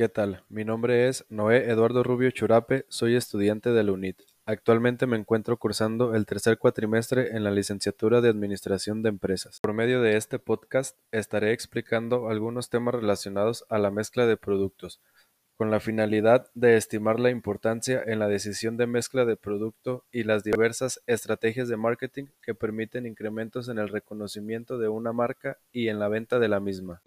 ¿Qué tal? Mi nombre es Noé Eduardo Rubio Churape, soy estudiante de la UNIT. Actualmente me encuentro cursando el tercer cuatrimestre en la licenciatura de Administración de Empresas. Por medio de este podcast estaré explicando algunos temas relacionados a la mezcla de productos, con la finalidad de estimar la importancia en la decisión de mezcla de producto y las diversas estrategias de marketing que permiten incrementos en el reconocimiento de una marca y en la venta de la misma.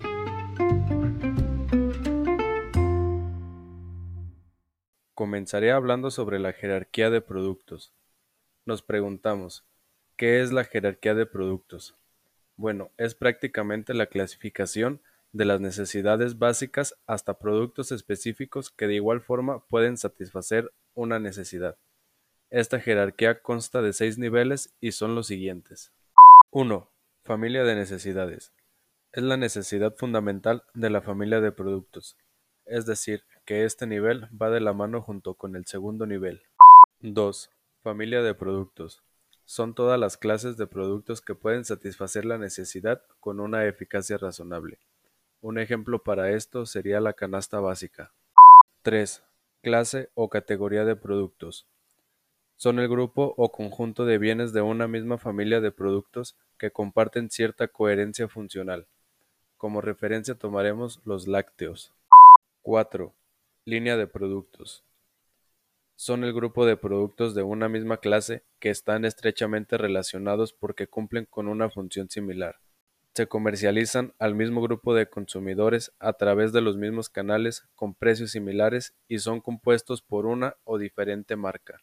Comenzaré hablando sobre la jerarquía de productos. Nos preguntamos, ¿qué es la jerarquía de productos? Bueno, es prácticamente la clasificación de las necesidades básicas hasta productos específicos que de igual forma pueden satisfacer una necesidad. Esta jerarquía consta de seis niveles y son los siguientes. 1. Familia de necesidades. Es la necesidad fundamental de la familia de productos, es decir, que este nivel va de la mano junto con el segundo nivel. 2. Familia de productos. Son todas las clases de productos que pueden satisfacer la necesidad con una eficacia razonable. Un ejemplo para esto sería la canasta básica. 3. Clase o categoría de productos. Son el grupo o conjunto de bienes de una misma familia de productos que comparten cierta coherencia funcional. Como referencia tomaremos los lácteos. 4. Línea de productos. Son el grupo de productos de una misma clase que están estrechamente relacionados porque cumplen con una función similar. Se comercializan al mismo grupo de consumidores a través de los mismos canales con precios similares y son compuestos por una o diferente marca.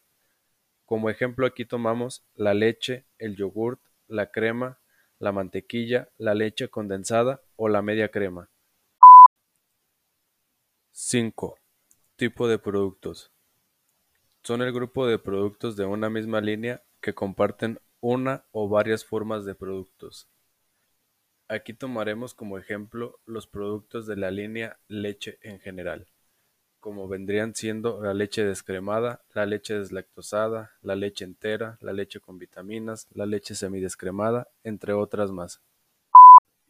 Como ejemplo aquí tomamos la leche, el yogurt, la crema, la mantequilla, la leche condensada o la media crema. 5. Tipo de productos. Son el grupo de productos de una misma línea que comparten una o varias formas de productos. Aquí tomaremos como ejemplo los productos de la línea leche en general, como vendrían siendo la leche descremada, la leche deslactosada, la leche entera, la leche con vitaminas, la leche semidescremada, entre otras más.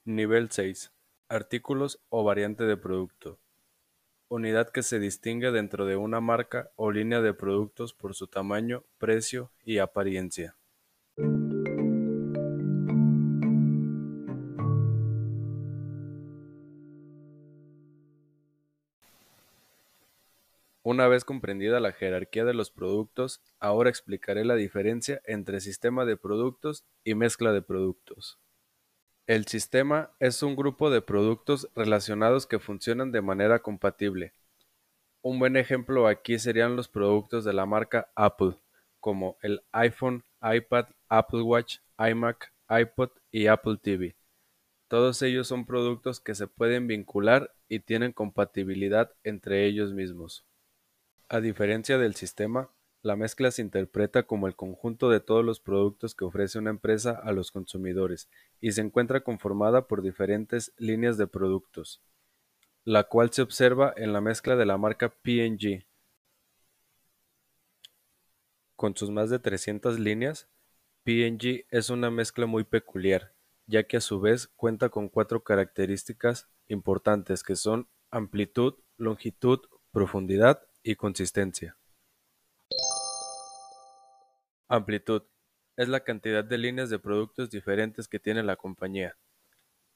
Nivel 6. Artículos o variante de producto unidad que se distingue dentro de una marca o línea de productos por su tamaño, precio y apariencia. Una vez comprendida la jerarquía de los productos, ahora explicaré la diferencia entre sistema de productos y mezcla de productos. El sistema es un grupo de productos relacionados que funcionan de manera compatible. Un buen ejemplo aquí serían los productos de la marca Apple, como el iPhone, iPad, Apple Watch, iMac, iPod y Apple TV. Todos ellos son productos que se pueden vincular y tienen compatibilidad entre ellos mismos. A diferencia del sistema, la mezcla se interpreta como el conjunto de todos los productos que ofrece una empresa a los consumidores y se encuentra conformada por diferentes líneas de productos, la cual se observa en la mezcla de la marca P&G. Con sus más de 300 líneas, P&G es una mezcla muy peculiar, ya que a su vez cuenta con cuatro características importantes que son amplitud, longitud, profundidad y consistencia. Amplitud: es la cantidad de líneas de productos diferentes que tiene la compañía.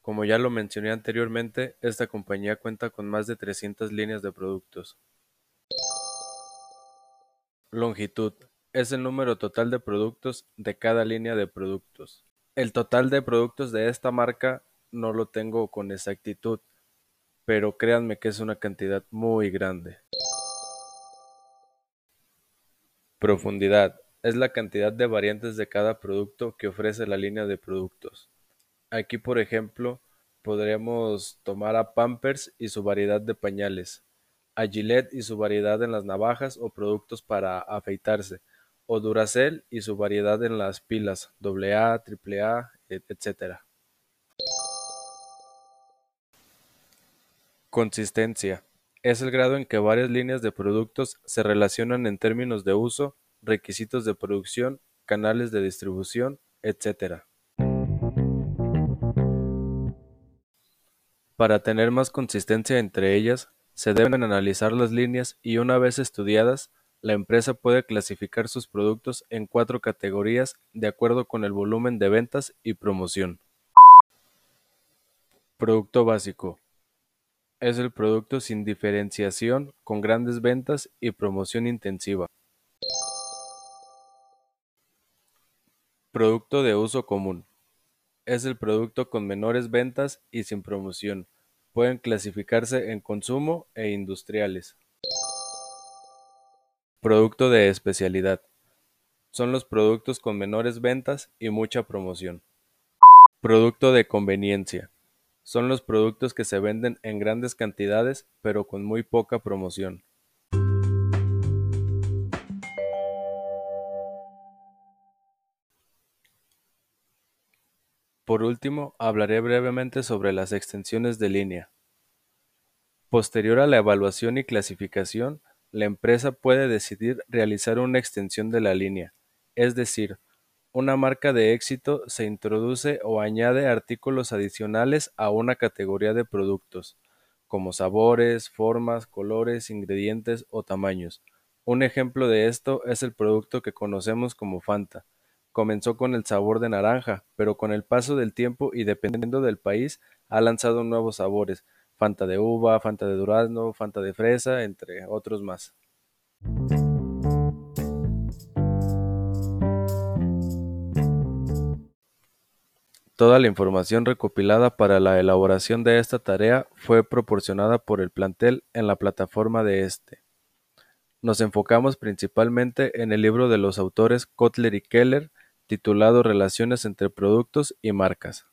Como ya lo mencioné anteriormente, esta compañía cuenta con más de 300 líneas de productos. Longitud: es el número total de productos de cada línea de productos. El total de productos de esta marca no lo tengo con exactitud, pero créanme que es una cantidad muy grande. Profundidad: es la cantidad de variantes de cada producto que ofrece la línea de productos. Aquí, por ejemplo, podríamos tomar a Pampers y su variedad de pañales, a Gillette y su variedad en las navajas o productos para afeitarse, o Duracell y su variedad en las pilas AA, AAA, etc. Consistencia. Es el grado en que varias líneas de productos se relacionan en términos de uso requisitos de producción, canales de distribución, etc. Para tener más consistencia entre ellas, se deben analizar las líneas y una vez estudiadas, la empresa puede clasificar sus productos en cuatro categorías de acuerdo con el volumen de ventas y promoción. Producto básico. Es el producto sin diferenciación, con grandes ventas y promoción intensiva. Producto de uso común. Es el producto con menores ventas y sin promoción. Pueden clasificarse en consumo e industriales. Producto de especialidad. Son los productos con menores ventas y mucha promoción. Producto de conveniencia. Son los productos que se venden en grandes cantidades pero con muy poca promoción. Por último, hablaré brevemente sobre las extensiones de línea. Posterior a la evaluación y clasificación, la empresa puede decidir realizar una extensión de la línea, es decir, una marca de éxito se introduce o añade artículos adicionales a una categoría de productos, como sabores, formas, colores, ingredientes o tamaños. Un ejemplo de esto es el producto que conocemos como Fanta. Comenzó con el sabor de naranja, pero con el paso del tiempo y dependiendo del país ha lanzado nuevos sabores, Fanta de uva, Fanta de durazno, Fanta de fresa, entre otros más. Toda la información recopilada para la elaboración de esta tarea fue proporcionada por el plantel en la plataforma de este. Nos enfocamos principalmente en el libro de los autores Kotler y Keller, titulado Relaciones entre productos y marcas.